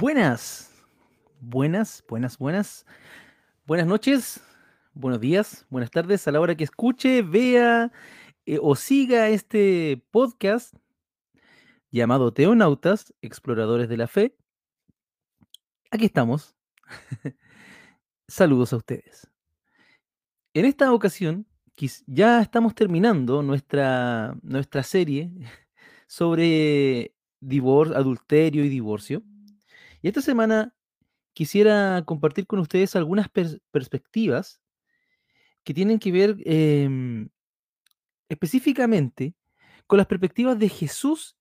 Buenas, buenas, buenas, buenas. Buenas noches, buenos días, buenas tardes a la hora que escuche, vea eh, o siga este podcast llamado Teonautas, Exploradores de la Fe. Aquí estamos. Saludos a ustedes. En esta ocasión, ya estamos terminando nuestra, nuestra serie sobre divor adulterio y divorcio. Y esta semana quisiera compartir con ustedes algunas perspectivas que tienen que ver em, específicamente con las perspectivas de Jesús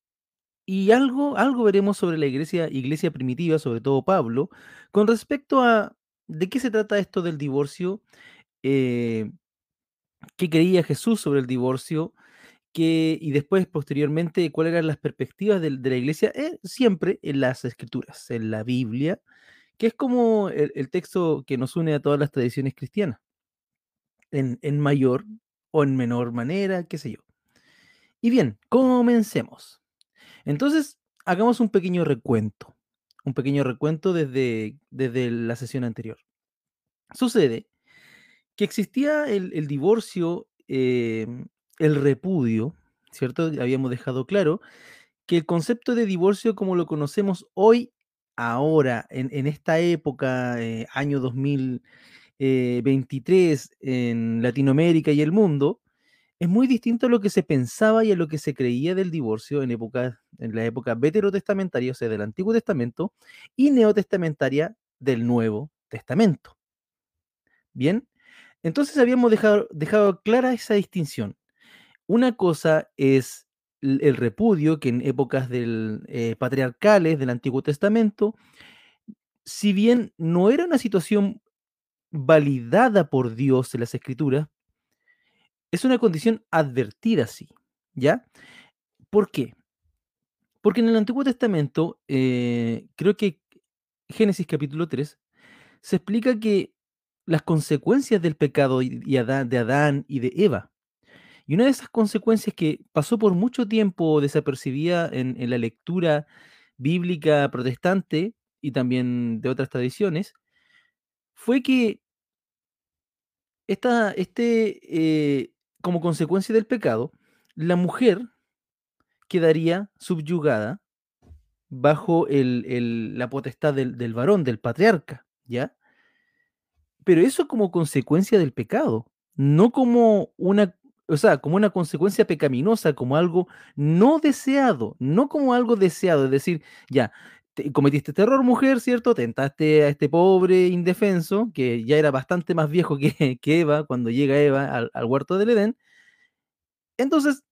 y algo, algo veremos sobre la iglesia, iglesia primitiva, sobre todo Pablo, con respecto a de qué se trata esto del divorcio, eh, qué creía Jesús sobre el divorcio, y después, posteriormente, cuáles eran las perspectivas de, la iglesia, eh, siempre en las escrituras, en la Biblia, que es como el, texto que nos une a todas las tradiciones cristianas, en, en mayor o en menor manera, qué sé yo. Y bien, comencemos. Entonces, hagamos un pequeño recuento, un pequeño recuento desde, desde la sesión anterior. Sucede que existía el, el divorcio eh, el repudio, ¿cierto? Habíamos dejado claro que el concepto de divorcio como lo conocemos hoy, ahora, en, esta época, eh, año 2023, eh, en Latinoamérica y el mundo, es muy distinto a lo que se pensaba y a lo que se creía del divorcio en, época, en la época veterotestamentaria, o sea, del Antiguo Testamento, y neotestamentaria del Nuevo Testamento. Bien, entonces habíamos dejado, dejado clara esa distinción. Una cosa es el repudio que en épocas del, eh, patriarcales del Antiguo Testamento, si bien no era una situación validada por Dios en las Escrituras, es una condición advertida sí, ¿ya? ¿Por qué? Porque en el Antiguo Testamento, eh, creo que Génesis capítulo 3, se explica que las consecuencias del pecado de Adán y de Eva y una de esas consecuencias que pasó por mucho tiempo desapercibida en, la lectura bíblica protestante y también de otras tradiciones, fue que esta, este, eh, como consecuencia del pecado, la mujer quedaría subyugada bajo la potestad del, del, varón, del patriarca, ¿ya? Pero eso como consecuencia del pecado, no como una o sea, como una consecuencia pecaminosa, como algo no deseado, no como algo deseado, es decir, ya, cometiste este error, mujer, ¿cierto? Tentaste a este pobre indefenso, que ya era bastante más viejo que, que Eva, cuando llega Eva al, huerto del Edén. Entonces,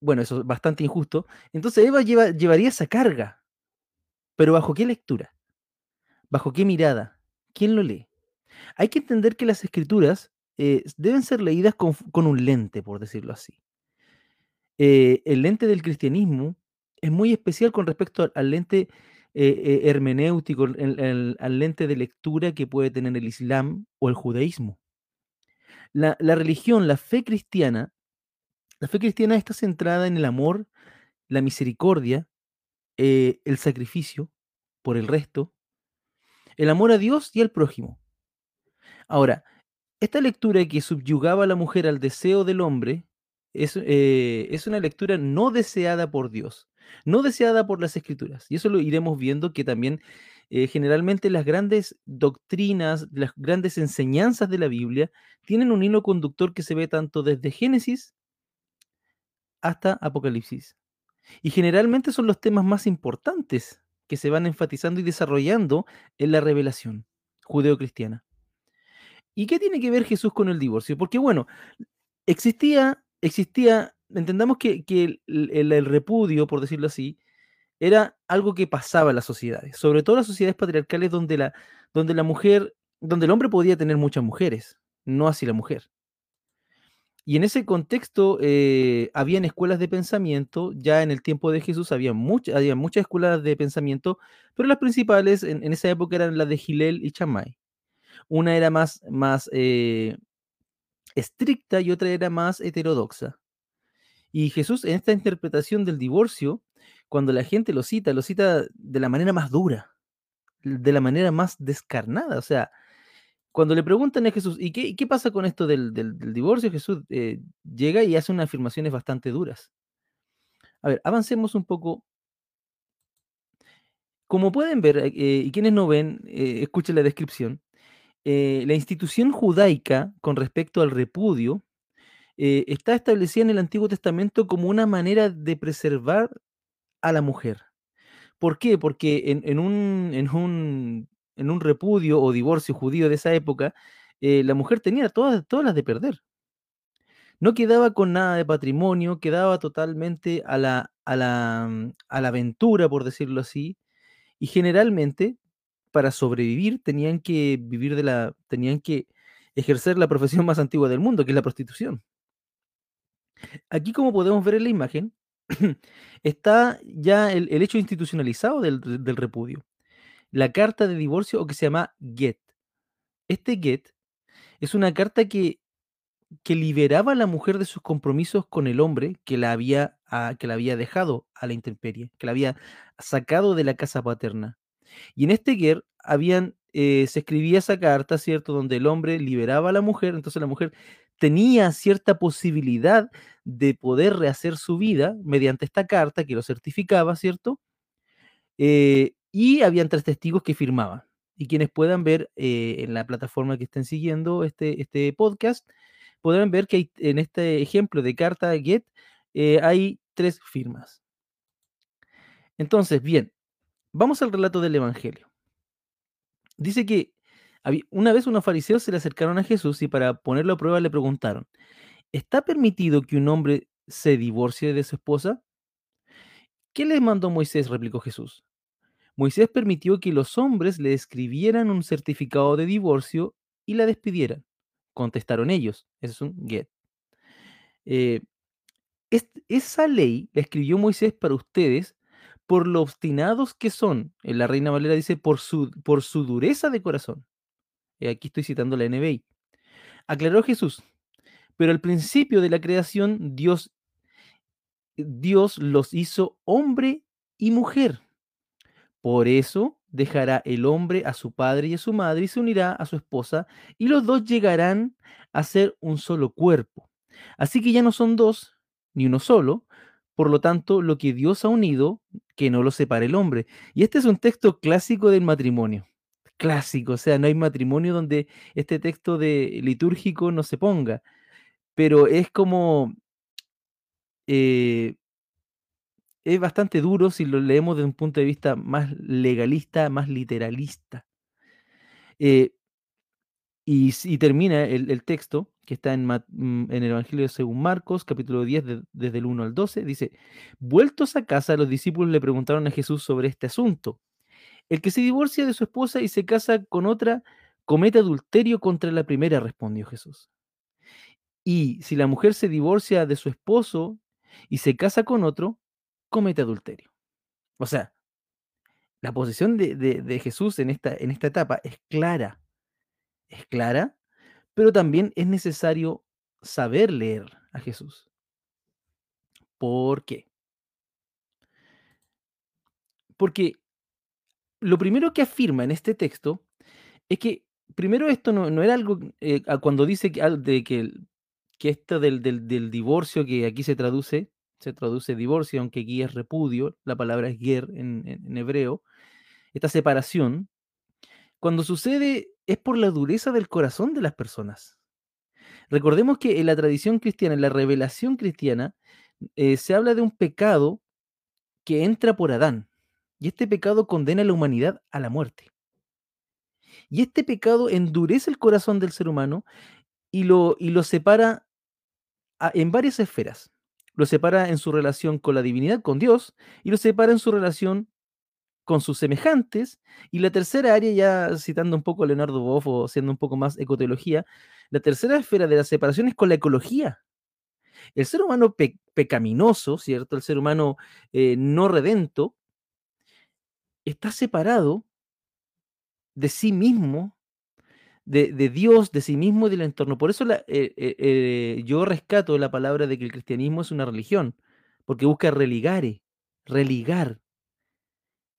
bueno, eso es bastante injusto. Entonces Eva lleva, llevaría esa carga, pero ¿bajo qué lectura? ¿Bajo qué mirada? ¿Quién lo lee? Hay que entender que las escrituras eh, deben ser leídas con, un lente, por decirlo así. Eh, el lente del cristianismo es muy especial con respecto al, lente eh, hermenéutico, al lente de lectura que puede tener el Islam o el judaísmo. La, religión, la fe cristiana, la fe cristiana está centrada en el amor, la misericordia, el sacrificio por el resto, el amor a Dios y al prójimo. Ahora, esta lectura que subyugaba a la mujer al deseo del hombre es, eh, es, una lectura no deseada por Dios, no deseada por las escrituras. Y eso lo iremos viendo que también eh, generalmente las grandes doctrinas, las grandes enseñanzas de la Biblia tienen un hilo conductor que se ve tanto desde Génesis hasta Apocalipsis. Y generalmente son los temas más importantes que se van enfatizando y desarrollando en la revelación judeo-cristiana. ¿Y qué tiene que ver Jesús con el divorcio? Porque bueno, existía, existía, entendamos que, el, repudio, por decirlo así, era algo que pasaba en las sociedades, sobre todo las sociedades patriarcales donde la, donde la mujer, donde el hombre podía tener muchas mujeres, no así la mujer. Y en ese contexto eh, habían escuelas de pensamiento, ya en el tiempo de Jesús había, había muchas escuelas de pensamiento, pero las principales en, en, esa época eran las de Gilel y Chamay. Una era más, más eh, estricta y otra era más heterodoxa. Y Jesús en esta interpretación del divorcio, cuando la gente lo cita, lo cita de la manera más dura, de la manera más descarnada. O sea, cuando le preguntan a Jesús, ¿y qué, qué pasa con esto del, del- divorcio? Jesús eh, llega y hace unas afirmaciones bastante duras. A ver, avancemos un poco. Como pueden ver, eh, y quienes no ven, escuchen la descripción. Eh, la institución judaica con respecto al repudio eh, está establecida en el Antiguo Testamento como una manera de preservar a la mujer. ¿Por qué? Porque en, un, en, un, en un repudio o divorcio judío de esa época, eh, la mujer tenía todas, todas las de perder. No quedaba con nada de patrimonio, quedaba totalmente a la, a la, a la aventura, por decirlo así, y generalmente para sobrevivir tenían que vivir de la, tenían que ejercer la profesión más antigua del mundo, que es la prostitución. Aquí, como podemos ver en la imagen, está ya el, hecho institucionalizado del, del repudio. La carta de divorcio o que se llama get. Este get es una carta que, que liberaba a la mujer de sus compromisos con el hombre que la había, ah, que la había dejado a la intemperie, que la había sacado de la casa paterna. Y en este get habían, eh, se escribía esa carta, ¿cierto? Donde el hombre liberaba a la mujer, entonces la mujer tenía cierta posibilidad de poder rehacer su vida mediante esta carta que lo certificaba, ¿cierto? Eh, y habían tres testigos que firmaban. Y quienes puedan ver eh, en la plataforma que estén siguiendo este, este podcast, podrán ver que en este ejemplo de carta Get hay tres firmas. Entonces, bien, vamos al relato del Evangelio. Dice que una vez unos fariseos se le acercaron a Jesús y para ponerlo a prueba le preguntaron, ¿está permitido que un hombre se divorcie de su esposa? ¿Qué le mandó Moisés? replicó Jesús. Moisés permitió que los hombres le escribieran un certificado de divorcio y la despidieran. Contestaron ellos. Eso es un get. Eh, esa ley la escribió Moisés para ustedes por lo obstinados que son. En la Reina Valera dice por su, por su dureza de corazón. Eh, aquí estoy citando la NBI. Aclaró Jesús. Pero al principio de la creación, Dios, Dios los hizo hombre y mujer. Por eso dejará el hombre a su padre y a su madre y se unirá a su esposa y los dos llegarán a ser un solo cuerpo. Así que ya no son dos, ni uno solo. Por lo tanto, lo que Dios ha unido, que no lo separe el hombre. Y este es un texto clásico del matrimonio. Clásico, o sea, no hay matrimonio donde este texto de litúrgico no se ponga. Pero es como eh, es bastante duro si lo leemos desde un punto de vista más legalista, más literalista. Eh, y, y termina el texto, que está en, mm, en el Evangelio según Marcos, capítulo 10, de- desde el 1 al 12, dice, vueltos a casa, los discípulos le preguntaron a Jesús sobre este asunto. El que se divorcia de su esposa y se casa con otra, comete adulterio contra la primera, respondió Jesús. Y si la mujer se divorcia de su esposo y se casa con otro, comete adulterio. O sea, la posición de, de- de Jesús en esta, en esta etapa es clara, es clara, pero también es necesario saber leer a Jesús. ¿Por qué? Porque lo primero que afirma en este texto es que, primero, esto no, no era algo, eh, cuando dice que, de que, que esto del, del- del divorcio, que aquí se traduce, se traduce divorcio, aunque aquí es repudio, la palabra es ger en, en- en hebreo, esta separación, cuando sucede es por la dureza del corazón de las personas. Recordemos que en la tradición cristiana, en la revelación cristiana, eh, se habla de un pecado que entra por Adán. Y este pecado condena a la humanidad a la muerte. Y este pecado endurece el corazón del ser humano y lo, y lo separa en varias esferas. Lo separa en su relación con la divinidad, con Dios, y lo separa en su relación con sus semejantes. Y la tercera área, ya citando un poco a Leonardo Boff o siendo un poco más ecoteología, la tercera esfera de la separación es con la ecología. El ser humano pe- pecaminoso, ¿cierto? El ser humano eh, no redento, está separado de sí mismo, de, Dios, de sí mismo y del entorno. Por eso eh, eh, yo rescato la palabra de que el cristianismo es una religión, porque busca religare, religar.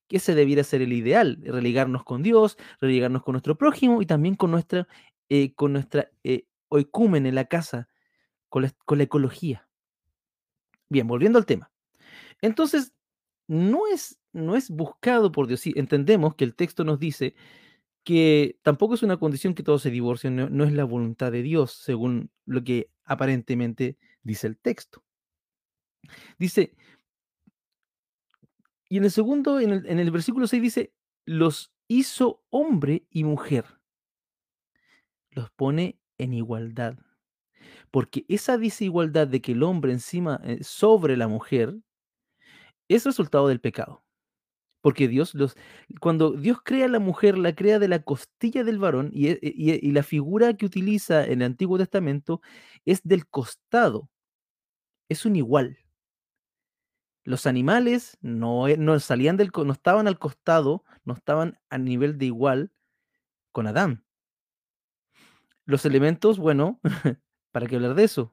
Que ese debiera ser el ideal, religarnos con Dios, religarnos con nuestro prójimo y también con nuestra, eh, con nuestra eh, en la casa, con la, con la ecología. Bien, volviendo al tema. Entonces, no es, no es buscado por Dios. Sí, entendemos que el texto nos dice que tampoco es una condición que todos se divorcien, no, no es la voluntad de Dios, según lo que aparentemente dice el texto. Dice, y en el segundo, en el, en el versículo 6 dice, los hizo hombre y mujer. Los pone en igualdad. Porque esa desigualdad de que el hombre encima eh, sobre la mujer es resultado del pecado. Porque Dios los cuando Dios crea a la mujer, la crea de la costilla del varón y, e- la figura que utiliza en el Antiguo Testamento es del costado. Es un igual. Los animales no, e- no salían del, no estaban al costado, no estaban a nivel de igual con Adán. Los elementos, bueno, ¿para qué hablar de eso?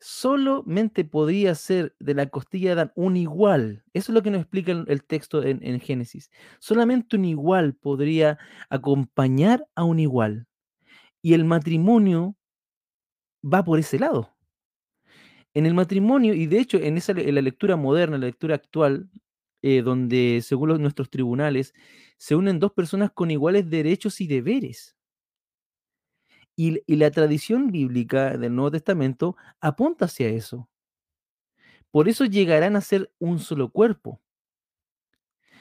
Solamente podría ser de la costilla de Adán un igual. Eso es lo que nos explica el, el texto en, en Génesis. Solamente un igual podría acompañar a un igual. Y el matrimonio va por ese lado. En el matrimonio, y de hecho en, esa, en la lectura moderna, la lectura actual, eh, donde según los- nuestros tribunales se unen dos personas con iguales derechos y deberes. Y la tradición bíblica del Nuevo Testamento apunta hacia eso. Por eso llegarán a ser un solo cuerpo.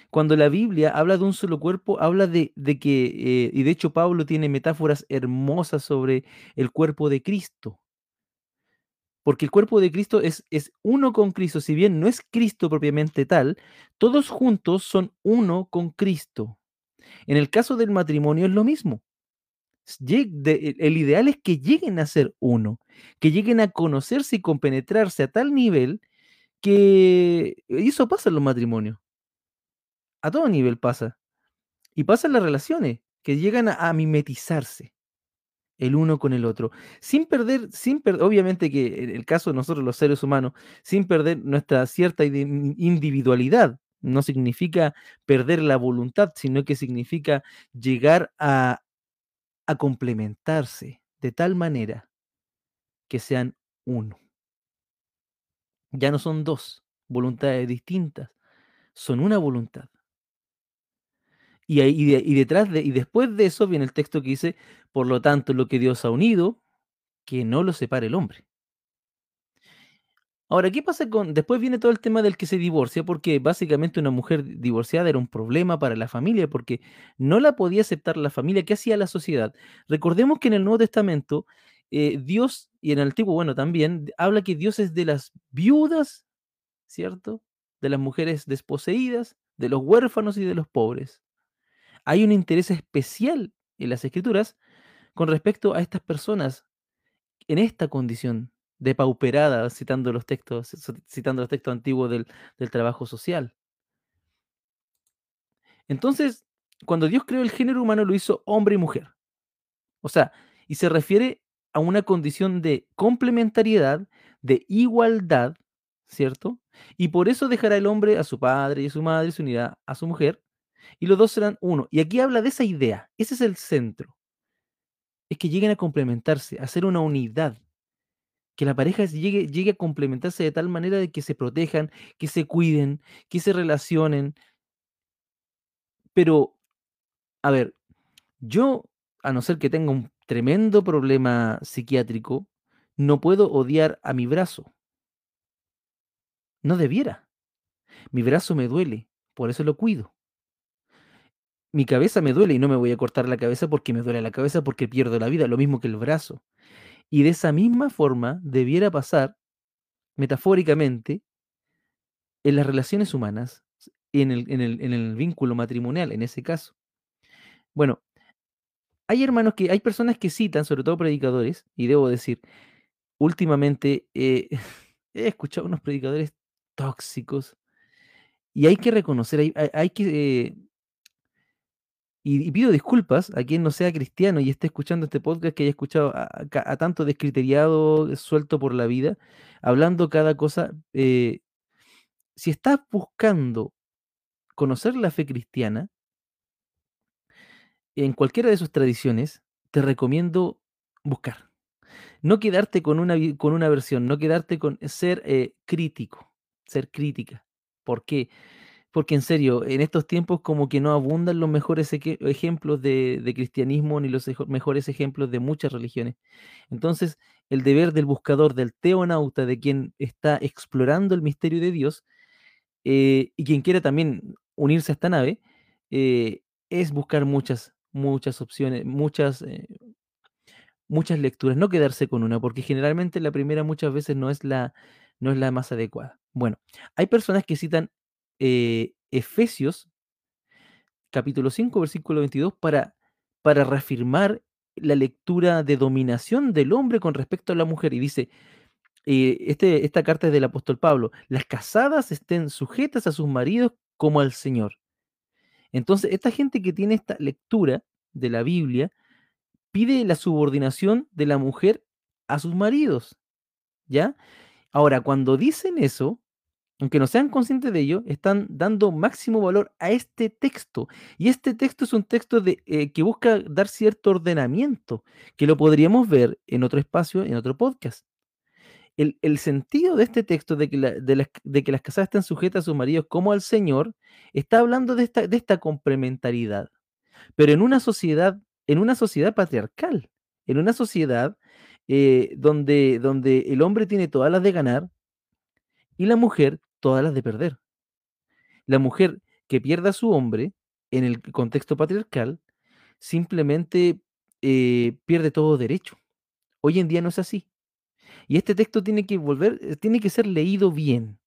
Cuando la Biblia habla de un solo cuerpo, habla de, de que, eh, y de hecho Pablo tiene metáforas hermosas sobre el cuerpo de Cristo. Porque el cuerpo de Cristo es, es uno con Cristo, si bien no es Cristo propiamente tal, todos juntos son uno con Cristo. En el caso del matrimonio es lo mismo. El ideal es que lleguen a ser uno, que lleguen a conocerse y compenetrarse a tal nivel que eso pasa en los matrimonios, a todo nivel pasa. Y pasa en las relaciones, que llegan a mimetizarse el uno con el otro, sin perder, sin per- obviamente que en el caso de nosotros los seres humanos, sin perder nuestra cierta indi- individualidad, no significa perder la voluntad, sino que significa llegar a complementarse de tal manera que sean uno. Ya no son dos voluntades distintas, son una voluntad. Y, y, de- y detrás de, y después de eso viene el texto que dice, por lo tanto, lo que Dios ha unido, que no lo separe el hombre. Ahora, ¿qué pasa con...? Después viene todo el tema del que se divorcia, porque básicamente una mujer di- divorciada era un problema para la familia, porque no la podía aceptar la familia. ¿Qué hacía la sociedad? Recordemos que en el Nuevo Testamento, eh, Dios, y en el Antiguo, bueno, también, habla que Dios es de las viudas, ¿cierto? De las mujeres desposeídas, de los huérfanos y de los pobres. Hay un interés especial en las Escrituras con respecto a estas personas en esta condición depauperada, citando los textos, ci- citando los textos antiguos del, del trabajo social. Entonces, cuando Dios creó el género humano, lo hizo hombre y mujer. O sea, y se refiere a una condición de complementariedad, de igualdad, ¿cierto? Y por eso dejará el hombre a su padre y a su madre y se unirá a su mujer, y los dos serán uno. Y aquí habla de esa idea, ese es el centro, es que lleguen a complementarse, a ser una unidad. que la pareja llegue, llegue a complementarse de tal manera de que se protejan, que se cuiden, que se relacionen. Pero, a ver, yo, a no ser que tenga un tremendo problema psiquiátrico, no puedo odiar a mi brazo. No debiera. Mi brazo me duele, por eso lo cuido. Mi cabeza me duele y no me voy a cortar la cabeza porque me duele la cabeza porque pierdo la vida, lo mismo que el brazo. Y de esa misma forma debiera pasar, metafóricamente, en las relaciones humanas, en el, en el, en el vínculo matrimonial, en ese caso. Bueno, hay hermanos que, hay personas que citan, sobre todo predicadores, y debo decir, últimamente eh, he escuchado unos predicadores tóxicos, y hay que reconocer, hay, hay- que, eh, y, pido disculpas a quien no sea cristiano y esté escuchando este podcast, que haya escuchado a, tanto descriteriado, suelto por la vida, hablando cada cosa. eh, si estás buscando conocer la fe cristiana, en cualquiera de sus tradiciones, te recomiendo buscar. No quedarte con una, con una versión, no quedarte con ser eh, crítico, ser crítica. ¿Por qué? En serio, en estos tiempos como que no abundan los mejores ejemplos de, cristianismo ni los ejo- mejores ejemplos de muchas religiones. Entonces, el deber del buscador, del teonauta, de quien está explorando el misterio de Dios, eh, y quien quiera también unirse a esta nave, eh, es buscar muchas, muchas opciones, muchas, eh, muchas lecturas, no quedarse con una, porque generalmente la primera muchas veces no es la, no es la más adecuada. Bueno, hay personas que citan eh, Efesios capítulo 5, versículo 22 para, para reafirmar la lectura de dominación del hombre con respecto a la mujer. Y dice, eh, este, esta carta es del apóstol Pablo, las casadas estén sujetas a sus maridos como al Señor. Entonces, esta gente que tiene esta lectura de la Biblia pide la subordinación de la mujer a sus maridos, ¿ya? Ahora, cuando dicen eso, aunque no sean conscientes de ello, están dando máximo valor a este texto. Y este texto es un texto eh, que busca dar cierto ordenamiento, que lo podríamos ver en otro espacio, en otro podcast. El, sentido de este texto de que, las, de casadas estén sujetas a sus maridos como al Señor, está hablando de esta, de esta complementariedad. Pero en una sociedad, en una sociedad patriarcal, en una sociedad eh, donde, donde el hombre tiene todas las de ganar y la mujer todas las de perder. La mujer que pierda a su hombre en el contexto patriarcal simplemente eh, pierde todo derecho. Hoy en día no es así. Y este texto tiene que volver, eh, tiene que ser leído bien,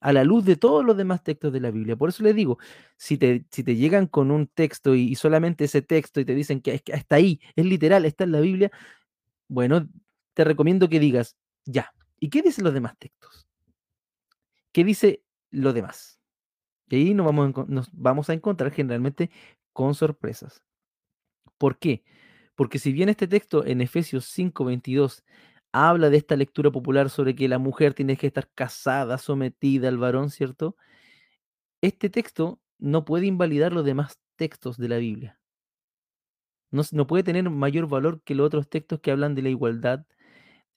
a la luz de todos los demás textos de la Biblia. Por eso les digo, si te, si te llegan con un texto y, solamente ese texto y te dicen que, que hasta ahí, es literal, está en la Biblia, bueno, te recomiendo que digas, ya, ¿y qué dicen los demás textos? ¿Qué dice lo demás? Y ahí nos vamos, a nos vamos a encontrar generalmente con sorpresas. ¿Por qué? Porque si bien este texto en Efesios 5:22 habla de esta lectura popular sobre que la mujer tiene que estar casada, sometida al varón, ¿cierto? Este texto no puede invalidar los demás textos de la Biblia. No, no puede tener mayor valor que los otros textos que hablan de la igualdad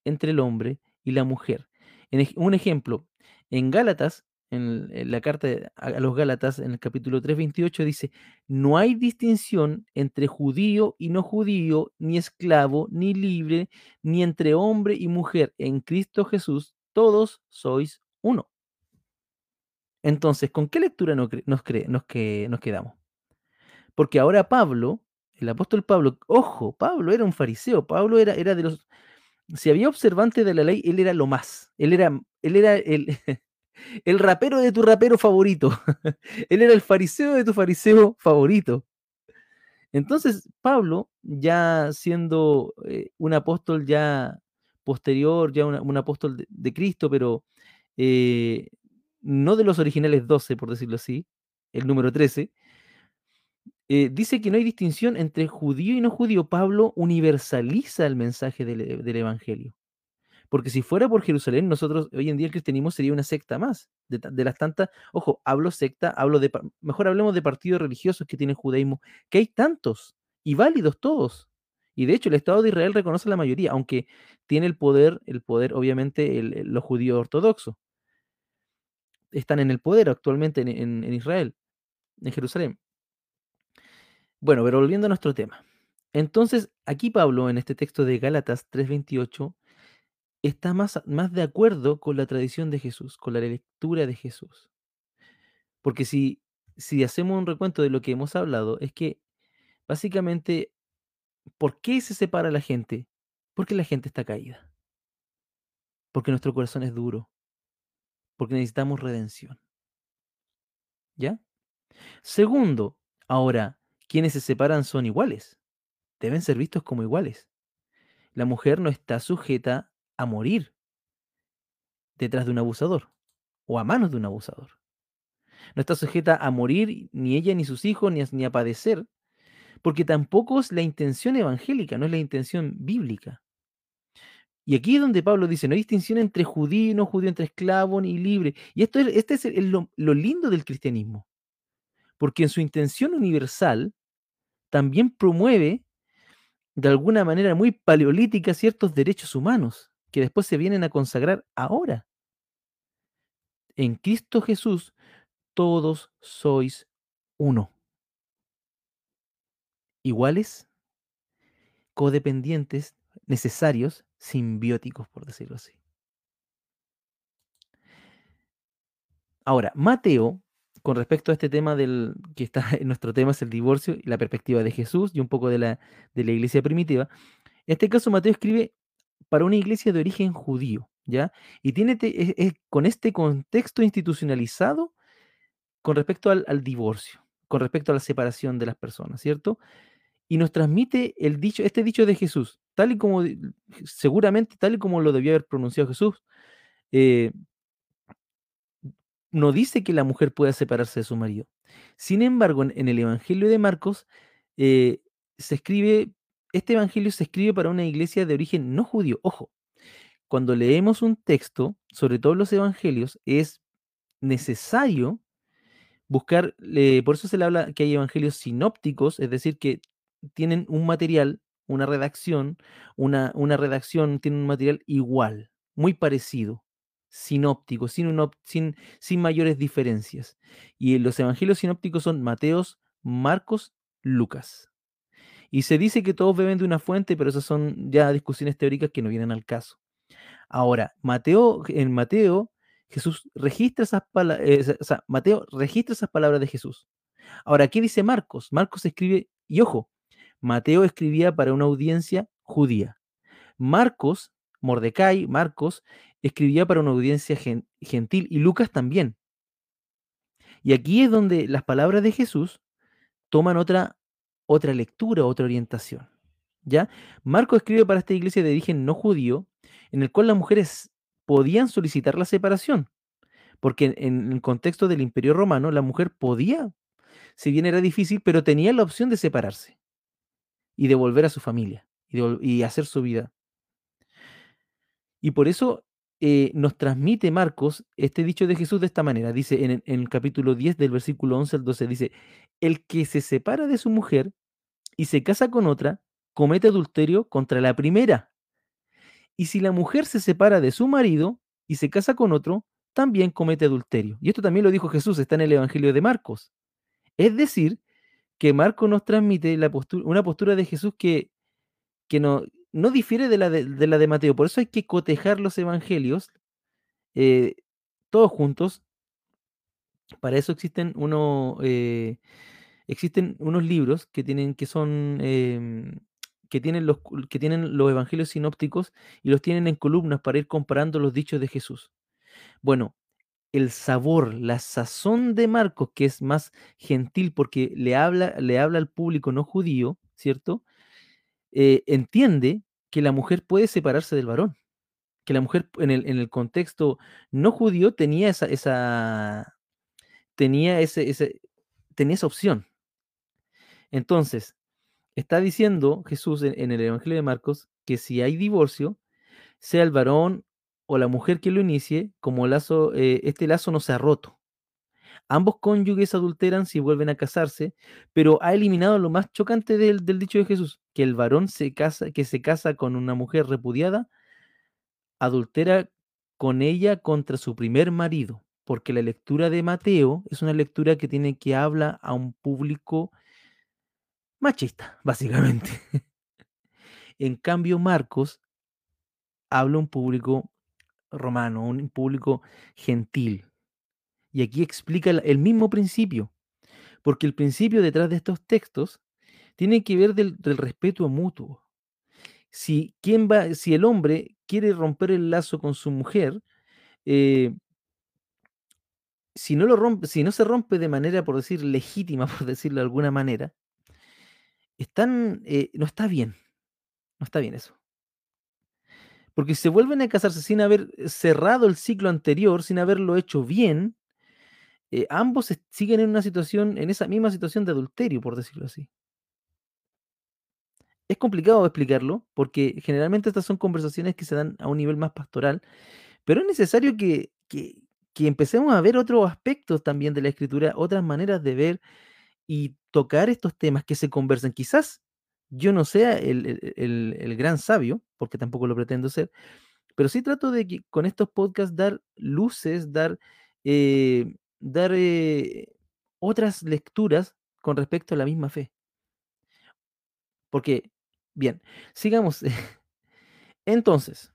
entre el hombre y la mujer. En un ejemplo, en Gálatas, en, la carta a los Gálatas, en el capítulo 3:28, dice, no hay distinción entre judío y no judío, ni esclavo, ni libre, ni entre hombre y mujer. En Cristo Jesús, todos sois uno. Entonces, ¿con qué lectura nos, que- nos quedamos? Porque ahora Pablo, el apóstol Pablo, ojo, Pablo era un fariseo, Pablo era, era de los, si había observante de la ley, él era lo más. Él era, él era el, el rapero de tu rapero favorito. él era el fariseo de tu fariseo favorito. Entonces, Pablo, ya siendo eh, un apóstol ya posterior, ya un apóstol de, de Cristo, pero eh, no de los originales 12, por decirlo así, el número 13, eh, dice que no hay distinción entre judío y no judío. Pablo universaliza el mensaje del, e- del Evangelio. Porque si fuera por Jerusalén, nosotros hoy en día el cristianismo sería una secta más. De, las tantas, ojo, hablo secta, hablo de, mejor hablemos de partidos religiosos que tiene judaísmo, que hay tantos y válidos todos. Y de hecho el Estado de Israel reconoce la mayoría, aunque tiene el poder, el poder obviamente los judíos ortodoxos. Están en el poder actualmente en, en- en Israel, en Jerusalén. Bueno, pero volviendo a nuestro tema. Entonces, aquí Pablo, en este texto de Gálatas 3:28, está más, más de acuerdo con la tradición de Jesús, con la lectura de Jesús. Porque si, si hacemos un recuento de lo que hemos hablado, es que básicamente, ¿por qué se separa la gente? Porque la gente está caída, porque nuestro corazón es duro, porque necesitamos redención. ¿Ya? Segundo, ahora, quienes se separan son iguales, deben ser vistos como iguales. La mujer no está sujeta a morir detrás de un abusador o a manos de un abusador. No está sujeta a morir ni ella ni sus hijos ni a, padecer, porque tampoco es la intención evangélica, no es la intención bíblica. Y aquí es donde Pablo dice, no hay distinción entre judío no judío, entre esclavo ni libre. Y esto es, este es lo lindo del cristianismo, porque en su intención universal también promueve de alguna manera muy paleolítica ciertos derechos humanos que después se vienen a consagrar ahora. En Cristo Jesús todos sois uno, iguales, codependientes, necesarios, simbióticos, por decirlo así. Ahora, Mateo, con respecto a este tema del que está en nuestro tema es el divorcio y la perspectiva de Jesús y un poco de la, de la iglesia primitiva, en este caso Mateo escribe para una iglesia de origen judío, ¿ya? Y tiene con este contexto institucionalizado con respecto al, al divorcio, con respecto a la separación de las personas, ¿cierto? Y nos transmite el dicho, este dicho de Jesús, tal y como, seguramente tal y como lo debió haber pronunciado Jesús, eh, no dice que la mujer pueda separarse de su marido. Sin embargo, en, el Evangelio de Marcos eh, se escribe, este Evangelio se escribe para una iglesia de origen no judío. Ojo, cuando leemos un texto, sobre todo los Evangelios, es necesario buscar, por eso se le habla que hay evangelios sinópticos, es decir, que tienen un material, una redacción, una, una redacción tiene un material igual, muy parecido, sinóptico, sin, un sin, mayores diferencias. Y los evangelios sinópticos son Mateos, Marcos, Lucas. Y se dice que todos beben de una fuente, pero esas son ya discusiones teóricas que no vienen al caso. Ahora, Mateo, en Mateo, Jesús registra esas palabras, sea, Mateo registra esas palabras de Jesús. Ahora, ¿qué dice Marcos? Marcos escribe, y ojo, Mateo escribía para una audiencia judía. Marcos, Mordecai, Marcos, escribía para una audiencia gen- gentil y Lucas también. Y aquí es donde las palabras de Jesús toman otra, otra lectura, otra orientación. ¿Ya? Marcos escribe para esta iglesia de origen no judío, en el cual las mujeres podían solicitar la separación, porque en, el contexto del Imperio Romano la mujer podía, si bien era difícil, pero tenía la opción de separarse y de volver a su familia y, de y hacer su vida. Y por eso eh, nos transmite Marcos este dicho de Jesús de esta manera. Dice en, el- capítulo 10 del versículo 11 al 12, dice, el que se separa de su mujer y se casa con otra, comete adulterio contra la primera. Y si la mujer se separa de su marido y se casa con otro, también comete adulterio. Y esto también lo dijo Jesús, está en el Evangelio de Marcos. Es decir, que Marcos nos transmite una postura de Jesús que, que no, no difiere de la de, la de Mateo. Por eso hay que cotejar los evangelios eh, todos juntos. Para eso existen uno, eh, existen unos libros que tienen, que son, em, que tienen los, que tienen los evangelios sinópticos y los tienen en columnas para ir comparando los dichos de Jesús. Bueno, el sabor, la sazón de Marcos, que es más gentil porque le habla, le habla al público no judío, ¿cierto? Eh, entiende que la mujer puede separarse del varón, que la mujer en el, en el contexto no judío tenía esa, esa tenía ese, ese, tenía esa opción. Entonces, está diciendo Jesús en, el Evangelio de Marcos que si hay divorcio, sea el varón o la mujer que lo inicie, como lazo, eh, este lazo no se ha roto. Ambos cónyuges adulteran si vuelven a casarse, pero ha eliminado lo más chocante del, dicho de Jesús, que el varón se casa, que se casa con una mujer repudiada, adultera con ella contra su primer marido, porque la lectura de Mateo es una lectura que tiene que habla a un público machista, básicamente. En cambio, Marcos habla a un público romano, un público gentil. Y aquí explica el, mismo principio, porque el principio detrás de estos textos tiene que ver del, respeto mutuo. Si, va, si el hombre quiere romper el lazo con su mujer, eh, si no lo rompe, si no se rompe de manera, por decir, legítima, por decirlo de alguna manera, están, eh, no está bien, no está bien eso. Porque si se vuelven a casarse sin haber cerrado el ciclo anterior, sin haberlo hecho bien, eh, ambos siguen en una situación, en esa misma situación de adulterio, por decirlo así. es complicado explicarlo porque generalmente estas son conversaciones que se dan a un nivel más pastoral, pero es necesario que, que, que empecemos a ver otros aspectos también de la escritura, otras maneras de ver y tocar estos temas que se conversan. Quizás yo no sea el, el- el- el gran sabio, porque tampoco lo pretendo ser, pero sí trato de que con estos podcasts dar luces, dar, eh, dar eh, otras lecturas con respecto a la misma fe. Porque, bien, sigamos. Entonces,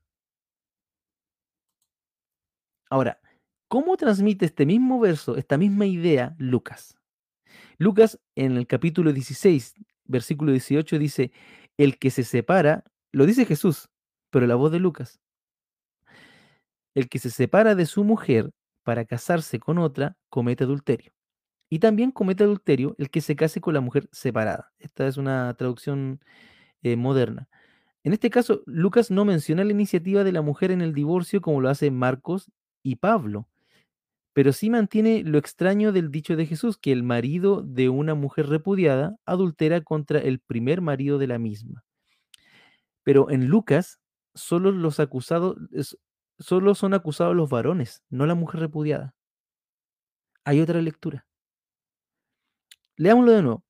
ahora, ¿cómo transmite este mismo verso, esta misma idea, Lucas? Lucas en el capítulo 16, versículo 18 dice, el que se separa, lo dice Jesús, pero la voz de Lucas, el que se separa de su mujer para casarse con otra, comete adulterio. Y también comete adulterio el que se case con la mujer separada. Esta es una traducción eh, moderna. En este caso, Lucas no menciona la iniciativa de la mujer en el divorcio como lo hace Marcos y Pablo, pero sí mantiene lo extraño del dicho de Jesús, que el marido de una mujer repudiada adultera contra el primer marido de la misma. Pero en Lucas, solo los acusados, solo son acusados los varones, no la mujer repudiada. Hay otra lectura. Leámoslo de nuevo.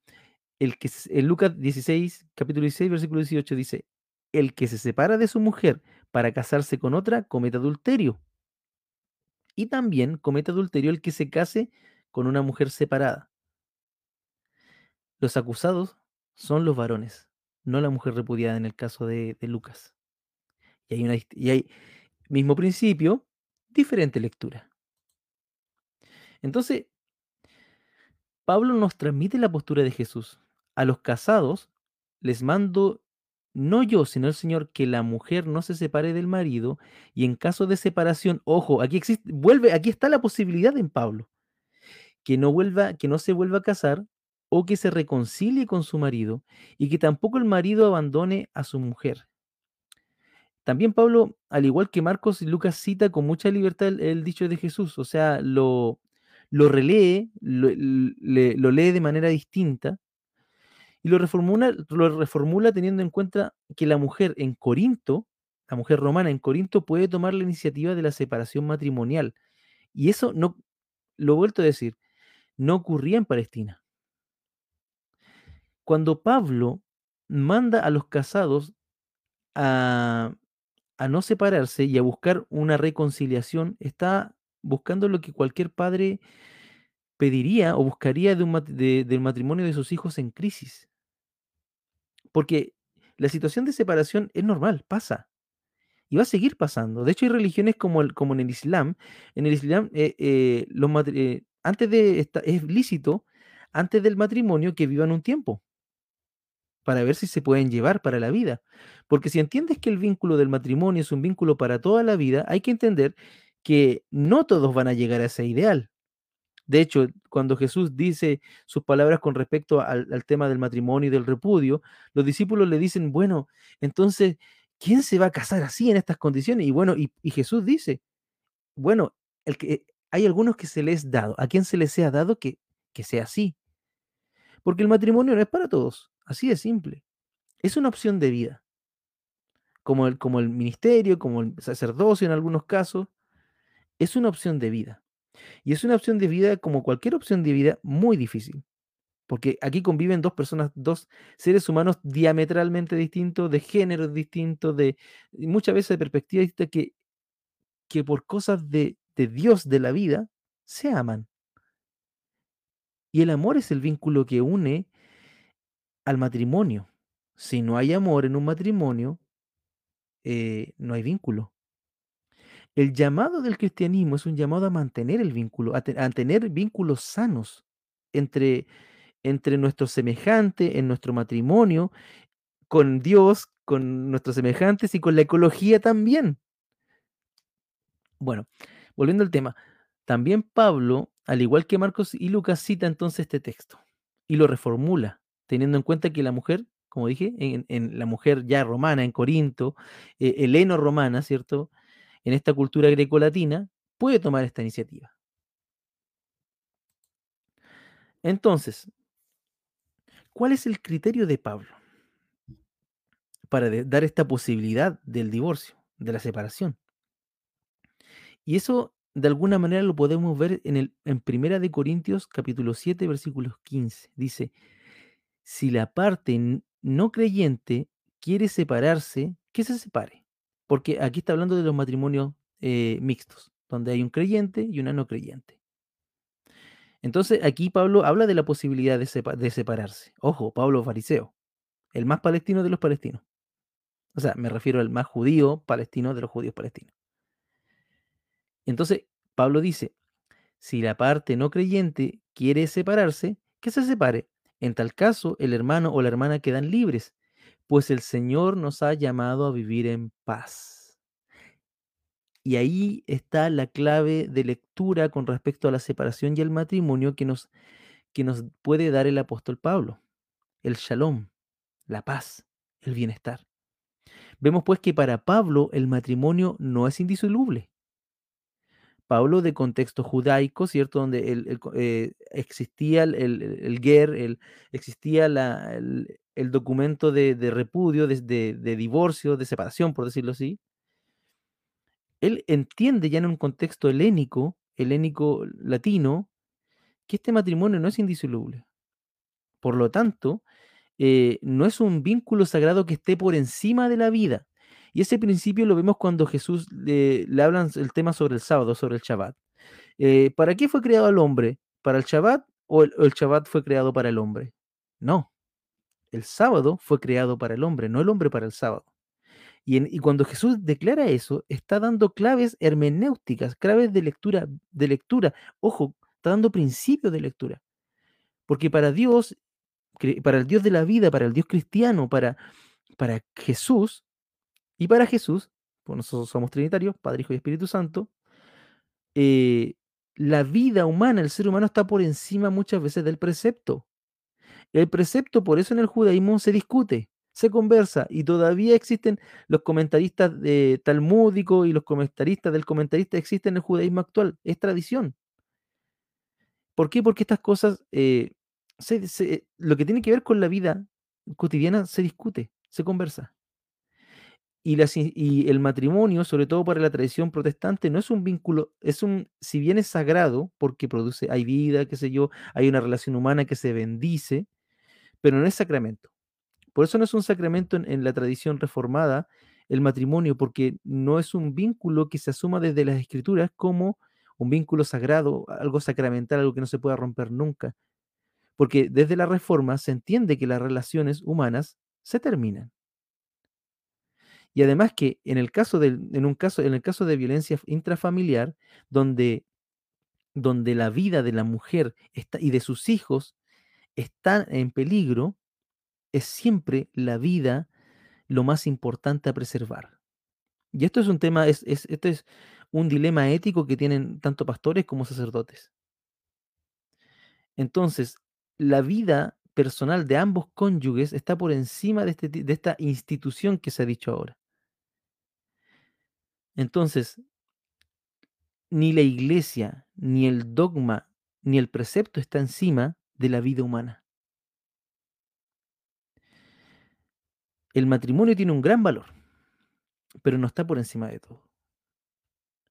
El que, en Lucas 16, capítulo 16, versículo 18 dice, el que se separa de su mujer para casarse con otra comete adulterio. Y también comete adulterio el que se case con una mujer separada. Los acusados son los varones, no la mujer repudiada en el caso de, de Lucas. Y hay, una, y hay mismo principio, diferente lectura. Entonces, Pablo nos transmite la postura de Jesús. A los casados les mando, no yo, sino el Señor, que la mujer no se separe del marido y en caso de separación, ojo, aquí existe, vuelve, aquí está la posibilidad en Pablo, que no vuelva, que no se vuelva a casar o que se reconcilie con su marido y que tampoco el marido abandone a su mujer. También Pablo, al igual que Marcos y Lucas, cita con mucha libertad el, dicho de Jesús, o sea, lo, lo relee, lo, le- lo lee de manera distinta y lo reformula, lo reformula teniendo en cuenta que la mujer en Corinto, la mujer romana en Corinto, puede tomar la iniciativa de la separación matrimonial. Y eso no, lo vuelto a decir, no ocurría en Palestina. Cuando Pablo manda a los casados a, a no separarse y a buscar una reconciliación, está buscando lo que cualquier padre pediría o buscaría de un del matrimonio de sus hijos en crisis. Porque la situación de separación es normal, pasa. Y va a seguir pasando. De hecho, hay religiones como, el, como en el Islam. En el Islam, eh, eh, eh, antes de es lícito, antes del matrimonio, que vivan un tiempo para ver si se pueden llevar para la vida. Porque si entiendes que el vínculo del matrimonio es un vínculo para toda la vida, hay que entender que no todos van a llegar a ese ideal. De hecho, cuando Jesús dice sus palabras con respecto al, tema del matrimonio y del repudio, los discípulos le dicen, bueno, entonces, ¿quién se va a casar así en estas condiciones? Y bueno, y, Jesús dice, bueno, el que, hay algunos que se les es dado, a quien se les sea dado que, que sea así. Porque el matrimonio no es para todos, así de simple. Es una opción de vida, como el, como el ministerio, como el sacerdocio en algunos casos, es una opción de vida. Y es una opción de vida, como cualquier opción de vida, muy difícil. Porque aquí conviven dos personas, dos seres humanos diametralmente distintos, de géneros distintos, de muchas veces de perspectivas distintas, que, que por cosas de, de Dios, de la vida, se aman. Y el amor es el vínculo que une al matrimonio. Si no hay amor en un matrimonio, eh, no hay vínculo. El llamado del cristianismo es un llamado a mantener el vínculo, a, a tener vínculos sanos entre, entre nuestros semejantes, en nuestro matrimonio, con Dios, con nuestros semejantes y con la ecología también. Bueno, volviendo al tema, también Pablo, al igual que Marcos y Lucas, cita entonces este texto y lo reformula, teniendo en cuenta que la mujer, como dije, en, la mujer ya romana, en Corinto, eh, heleno-romana, ¿cierto? En esta cultura grecolatina, puede tomar esta iniciativa. Entonces, ¿cuál es el criterio de Pablo? para dar esta posibilidad del divorcio, de la separación. Y eso de alguna manera lo podemos ver en, el, en Primera de Corintios capítulo 7 versículos 15. Dice, si la parte no creyente quiere separarse, que se separe. Porque aquí está hablando de los matrimonios eh, mixtos, donde hay un creyente y una no creyente. Entonces aquí Pablo habla de la posibilidad de, de separarse. Ojo, Pablo fariseo, el más palestino de los palestinos. O sea, me refiero al más judío palestino de los judíos palestinos. Entonces, Pablo dice, si la parte no creyente quiere separarse, que se separe. En tal caso, el hermano o la hermana quedan libres, pues el Señor nos ha llamado a vivir en paz. Y ahí está la clave de lectura con respecto a la separación y el matrimonio que nos, que nos puede dar el apóstol Pablo. El shalom, la paz, el bienestar. Vemos pues que para Pablo el matrimonio no es indisoluble. Pablo de contexto judaico, ¿cierto? Donde el, el eh, existía el, el, existía la- el, documento de, de repudio, de, de- de divorcio, de separación, por decirlo así. Él entiende ya en un contexto helénico, helénico latino, que este matrimonio no es indisoluble. Por lo tanto, eh, no es un vínculo sagrado que esté por encima de la vida. Y ese principio lo vemos cuando Jesús le, le hablan el tema sobre el sábado, sobre el Shabbat. Eh, ¿para qué fue creado el hombre? ¿Para el Shabbat o el, Shabbat fue creado para el hombre? No, el sábado fue creado para el hombre, no el hombre para el sábado. Y, y cuando Jesús declara eso, está dando claves hermenéuticas, claves de lectura, de lectura. Ojo, está dando principios de lectura. Porque para Dios, para el Dios de la vida, para el Dios cristiano, para, para Jesús y para Jesús, pues nosotros somos trinitarios, Padre, Hijo y Espíritu Santo, eh, la vida humana, el ser humano está por encima muchas veces del precepto. El precepto, por eso en el judaísmo se discute, se conversa y todavía existen los comentaristas de talmúdicos y los comentaristas del comentarista existen en el judaísmo actual. Es tradición. ¿Por qué? Porque estas cosas, eh, lo que tiene que ver con la vida cotidiana se discute, se conversa. Y, el matrimonio, sobre todo para la tradición protestante, no es un vínculo, es un, si bien es sagrado, porque produce, hay vida, qué sé yo, hay una relación humana que se bendice, pero no es sacramento. Por eso no es un sacramento en, en la tradición reformada el matrimonio, porque no es un vínculo que se asuma desde las escrituras como un vínculo sagrado, algo sacramental, algo que no se pueda romper nunca. Porque desde la reforma se entiende que las relaciones humanas se terminan. Y además que en el caso del, en un caso, en el caso de violencia intrafamiliar, donde, donde la vida de la mujer está, y de sus hijos está en peligro, es siempre la vida lo más importante a preservar. Y esto es un tema, es, es, esto es un dilema ético que tienen tanto pastores como sacerdotes. Entonces, la vida personal de ambos cónyuges está por encima de, este, de esta institución que se ha dicho ahora. Entonces, ni la iglesia, ni el dogma, ni el precepto está encima de la vida humana. El matrimonio tiene un gran valor, pero no está por encima de todo.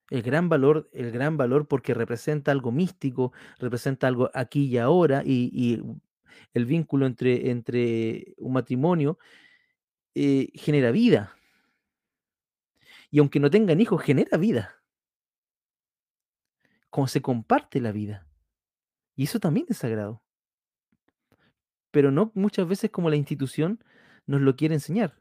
El gran valor, el gran valor porque representa algo místico, representa algo aquí y ahora, y, el vínculo entre, entre un matrimonio eh, genera vida. Y aunque no tengan hijos, genera vida. Como se comparte la vida. Y eso también es sagrado. Pero no muchas veces como la institución nos lo quiere enseñar.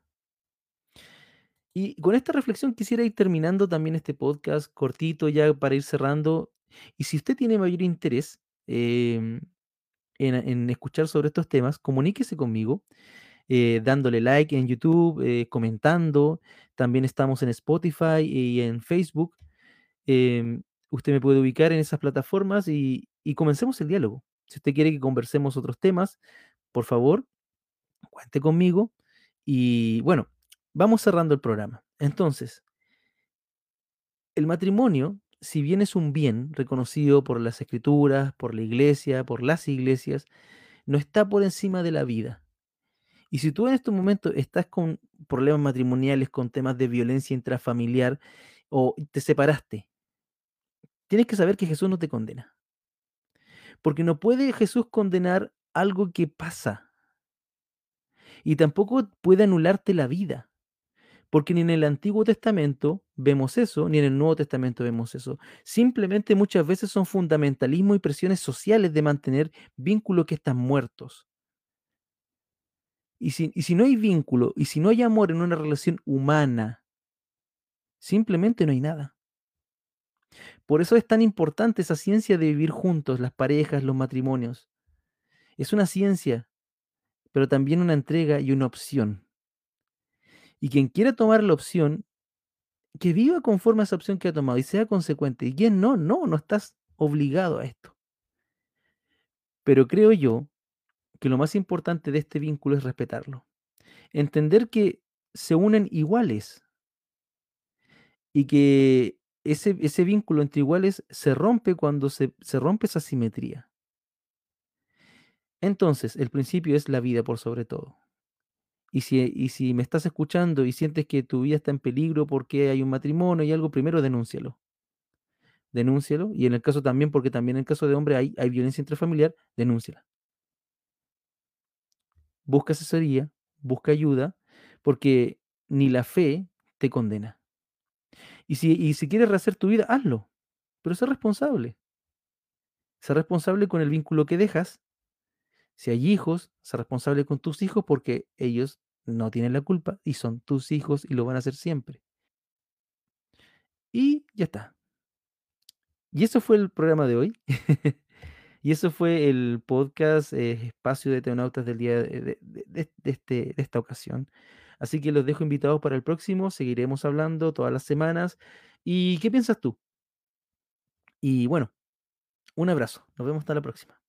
Y con esta reflexión quisiera ir terminando también este podcast cortito ya para ir cerrando. Y si usted tiene mayor interés em, en, en escuchar sobre estos temas, comuníquese conmigo eh, dándole like en YouTube, eh, comentando. También estamos en Spotify y en Facebook. Em, usted me puede ubicar en esas plataformas y, y comencemos el diálogo. Si usted quiere que conversemos otros temas, por favor, cuente conmigo. Y bueno, vamos cerrando el programa. Entonces, el matrimonio, si bien es un bien reconocido por las escrituras, por la iglesia, por las iglesias, no está por encima de la vida. Y si tú en estos momentos estás con problemas matrimoniales, con temas de violencia intrafamiliar o te separaste, tienes que saber que Jesús no te condena. Porque no puede Jesús condenar algo que pasa. Y tampoco puede anularte la vida. Porque ni en el Antiguo Testamento vemos eso, ni en el Nuevo Testamento vemos eso. Simplemente muchas veces son fundamentalismo y presiones sociales de mantener vínculos que están muertos. Y si, y si no hay vínculo, y si no hay amor en una relación humana, simplemente no hay nada. Por eso es tan importante esa ciencia de vivir juntos, las parejas, los matrimonios. Es una ciencia, pero también una entrega y una opción. Y quien quiera tomar la opción, que viva conforme a esa opción que ha tomado y sea consecuente. Y quien no, no, no estás obligado a esto. Pero creo yo que lo más importante de este vínculo es respetarlo. Entender que se unen iguales y que ese, ese vínculo entre iguales se rompe cuando se, se rompe esa simetría. Entonces, el principio es la vida por sobre todo. Y si, y si me estás escuchando y sientes que tu vida está en peligro porque hay un matrimonio y algo, primero denúncialo. Denúncialo. Y en el caso también, porque también en el caso de hombre hay, hay violencia intrafamiliar, denúnciala. Busca asesoría, busca ayuda, porque ni la fe te condena. Y si, y si quieres rehacer tu vida, hazlo. Pero sé responsable. Sé responsable con el vínculo que dejas. Si hay hijos, sé responsable con tus hijos porque ellos no tienen la culpa y son tus hijos y lo van a hacer siempre. Y ya está. Y eso fue el programa de hoy. y eso fue el podcast eh, Espacio de Teonautas del día de, este, de esta ocasión. Así que los dejo invitados para el próximo. Seguiremos hablando todas las semanas. ¿Y qué piensas tú? Y bueno, un abrazo. Nos vemos hasta la próxima.